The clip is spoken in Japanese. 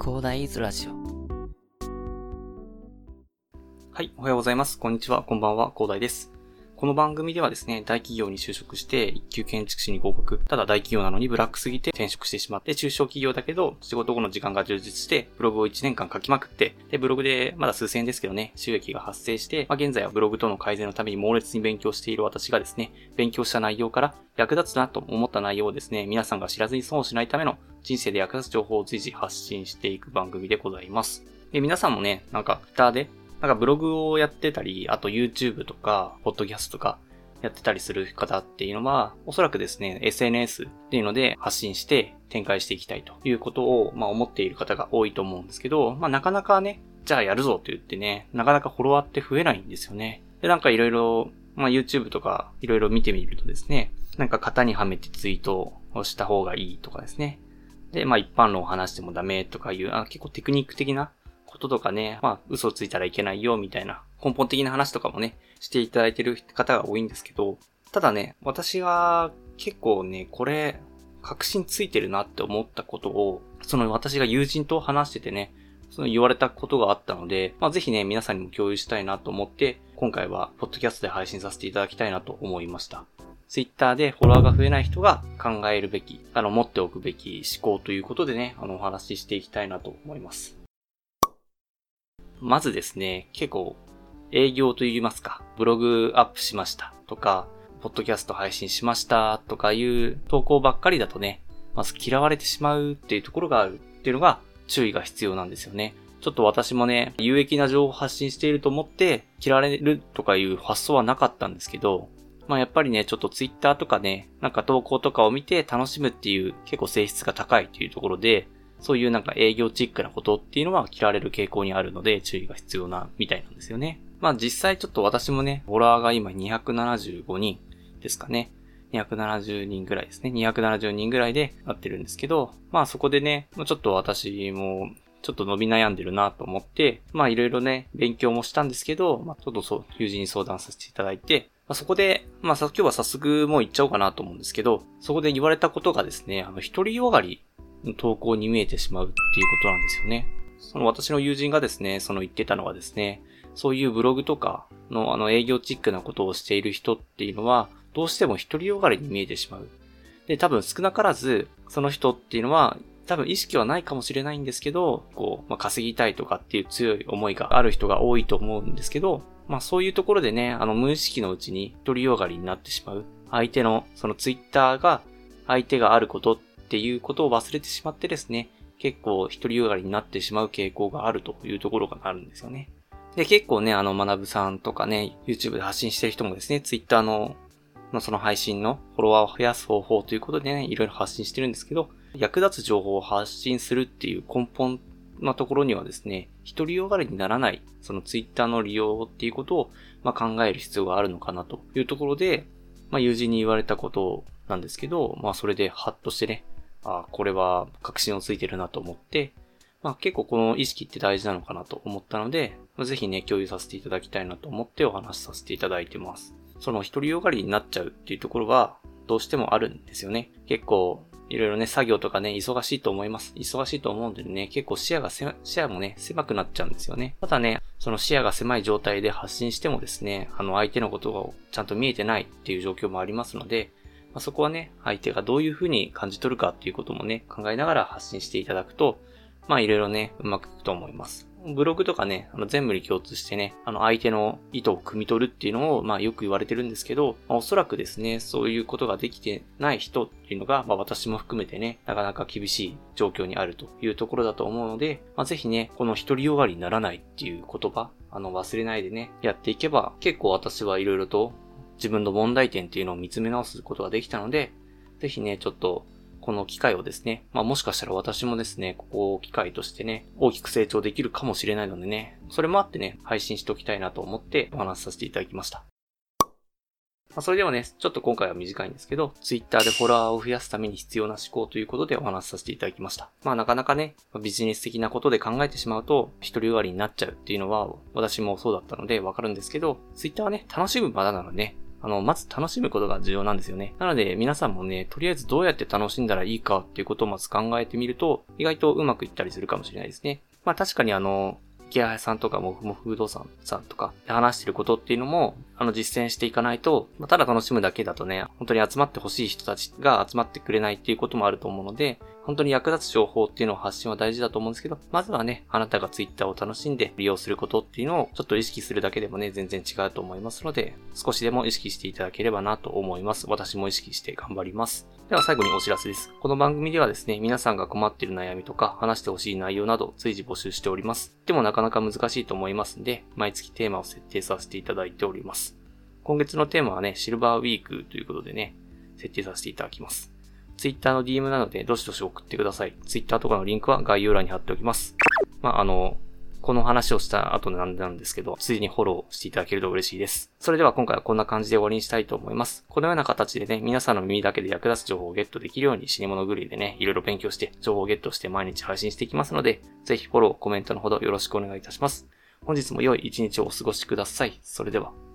広大イズラジオ。はい、おはようございます。こんにちは、こんばんは、広大です。この番組ではですね、大企業に就職して、一級建築士に合格。ただ大企業なのにブラックすぎて転職してしまって、中小企業だけど、仕事後の時間が充実して、ブログを1年間書きまくって、で、ブログでまだ数千円ですけどね、収益が発生して、まあ、現在はブログとの改善のために猛烈に勉強している私がですね、勉強した内容から役立つなと思った内容をですね、皆さんが知らずに損をしないための人生で役立つ情報を随時発信していく番組でございます。で、皆さんもね、なんか、ターでなんかブログをやってたり、あと YouTube とか、ポッドキャストとかやってたりする方っていうのは、おそらくですね、SNS っていうので発信して展開していきたいということを、まあ思っている方が多いと思うんですけど、まあなかなかね、じゃあやるぞって言ってね、なかなかフォロワーって増えないんですよね。で、なんかいろいろ、まあ YouTube とかいろいろ見てみるとですね、なんか型にはめてツイートをした方がいいとかですね。で、まあ一般論を話してもダメとかいう、あ結構テクニック的なこととかね、まあ、嘘ついたらいけないよ、みたいな、根本的な話とかもね、していただいてる方が多いんですけど、ただね、私は結構ね、これ、確信ついてるなって思ったことを、その私が友人と話しててね、その言われたことがあったので、まあ、ぜひね、皆さんにも共有したいなと思って、今回は、ポッドキャストで配信させていただきたいなと思いました。ツイッターでフォロワーが増えない人が考えるべき、あの、持っておくべき思考ということでね、あの、お話ししていきたいなと思います。まずですね、結構営業と言いますか、ブログアップしました。とか、ポッドキャスト配信しました。とかいう投稿ばっかりだとね、まず嫌われてしまうっていうところがある。っていうのが注意が必要なんですよね。ちょっと私もね、有益な情報を発信していると思って嫌われるとかいう発想はなかったんですけど、まあやっぱりね、ちょっとツイッターとかね、なんか投稿とかを見て楽しむっていう結構性質が高いというところで、そういうなんか営業チックなことっていうのは嫌われる傾向にあるので注意が必要なみたいなんですよね。まあ実際ちょっと私もね、フォロワーが今275人ですかね。270人ぐらいですね。270人ぐらいでなってるんですけど、まあそこでね、ちょっと私もちょっと伸び悩んでるなと思って、まあいろいろね、勉強もしたんですけど、まあちょっとそう、友人に相談させていただいて、まあ、そこで、まあさ、今日は早速もう言っちゃおうかなと思うんですけど、そこで言われたことがですね、あの、一人よがり投稿に見えてしまうっていうことなんですよね。その私の友人がですね、その言ってたのはですね、そういうブログとかのあの営業チックなことをしている人っていうのは、どうしても一人よがりに見えてしまう。で、多分少なからず、その人っていうのは、多分意識はないかもしれないんですけど、こう、まあ、稼ぎたいとかっていう強い思いがある人が多いと思うんですけど、まあそういうところでね、あの無意識のうちに一人よがりになってしまう。相手の、そのツイッターが相手があることっていうことを忘れてしまってですね、結構一人よがりになってしまう傾向があるというところがあるんですよね。で、結構ね、あの、学ぶさんとかね、YouTube で発信してる人もですね、Twitter の、のその配信のフォロワーを増やす方法ということでね、いろいろ発信してるんですけど、役立つ情報を発信するっていう根本なところにはですね、一人よがりにならない、その Twitter の利用っていうことを、まあ、考える必要があるのかなというところで、まあ、友人に言われたことなんですけど、まあ、それでハッとしてね、あこれは確信をついてるなと思って、まあ、結構この意識って大事なのかなと思ったので、ぜひね、共有させていただきたいなと思ってお話しさせていただいてます。その一人よがりになっちゃうっていうところは、どうしてもあるんですよね。結構、いろいろね、作業とかね、忙しいと思います。忙しいと思うんでね、結構視野がせ、視野もね、狭くなっちゃうんですよね。ただね、その視野が狭い状態で発信してもですね、あの相手のことがちゃんと見えてないっていう状況もありますので、まあ、そこはね、相手がどういう風に感じ取るかっていうこともね、考えながら発信していただくと、まあいろいろね、うまくいくと思います。ブログとかね、あの全部に共通してね、あの相手の意図を汲み取るっていうのを、まあよく言われてるんですけど、まあ、おそらくですね、そういうことができてない人っていうのが、まあ私も含めてね、なかなか厳しい状況にあるというところだと思うので、まあぜひね、この独りよがりにならないっていう言葉、あの忘れないでね、やっていけば、結構私はいろいろと自分の問題点っていうのを見つめ直すことができたので、ぜひね、ちょっとこの機会をですね、まあもしかしたら私もですね、ここを機会としてね、大きく成長できるかもしれないのでね、それもあってね、配信しておきたいなと思ってお話しさせていただきました。まあ、それではね、ちょっと今回は短いんですけど、Twitter でフォロワーを増やすために必要な思考ということでお話しさせていただきました。まあなかなかね、ビジネス的なことで考えてしまうと、一人よがりになっちゃうっていうのは、私もそうだったのでわかるんですけど、Twitter はね、楽しむ場なのでね、あの、まず楽しむことが重要なんですよね。なので、皆さんもね、とりあえずどうやって楽しんだらいいかっていうことをまず考えてみると、意外とうまくいったりするかもしれないですね。まあ確かにあの、池谷さんとかもふもふ不動産さんとかで話してることっていうのも、あの実践していかないと、まあ、ただ楽しむだけだとね、本当に集まってほしい人たちが集まってくれないっていうこともあると思うので、本当に役立つ情報っていうのを発信は大事だと思うんですけど、まずはね、あなたが Twitter を楽しんで利用することっていうのをちょっと意識するだけでもね、全然違うと思いますので、少しでも意識していただければなと思います。私も意識して頑張ります。では最後にお知らせです。この番組ではですね、皆さんが困っている悩みとか話してほしい内容など随時募集しております。でもなかなか難しいと思いますんで、毎月テーマを設定させていただいております。今月のテーマはね、シルバーウィークということでね、設定させていただきます。Twitter の DM なので、どしどし送ってください。Twitter とかのリンクは概要欄に貼っておきます。まあ、あの、この話をした後でなんですけど、ついにフォローしていただけると嬉しいです。それでは今回はこんな感じで終わりにしたいと思います。このような形でね、皆さんの耳だけで役立つ情報をゲットできるように死に物狂いでね、いろいろ勉強して情報をゲットして毎日配信していきますので、ぜひフォロー、コメントのほどよろしくお願いいたします。本日も良い一日をお過ごしください。それでは。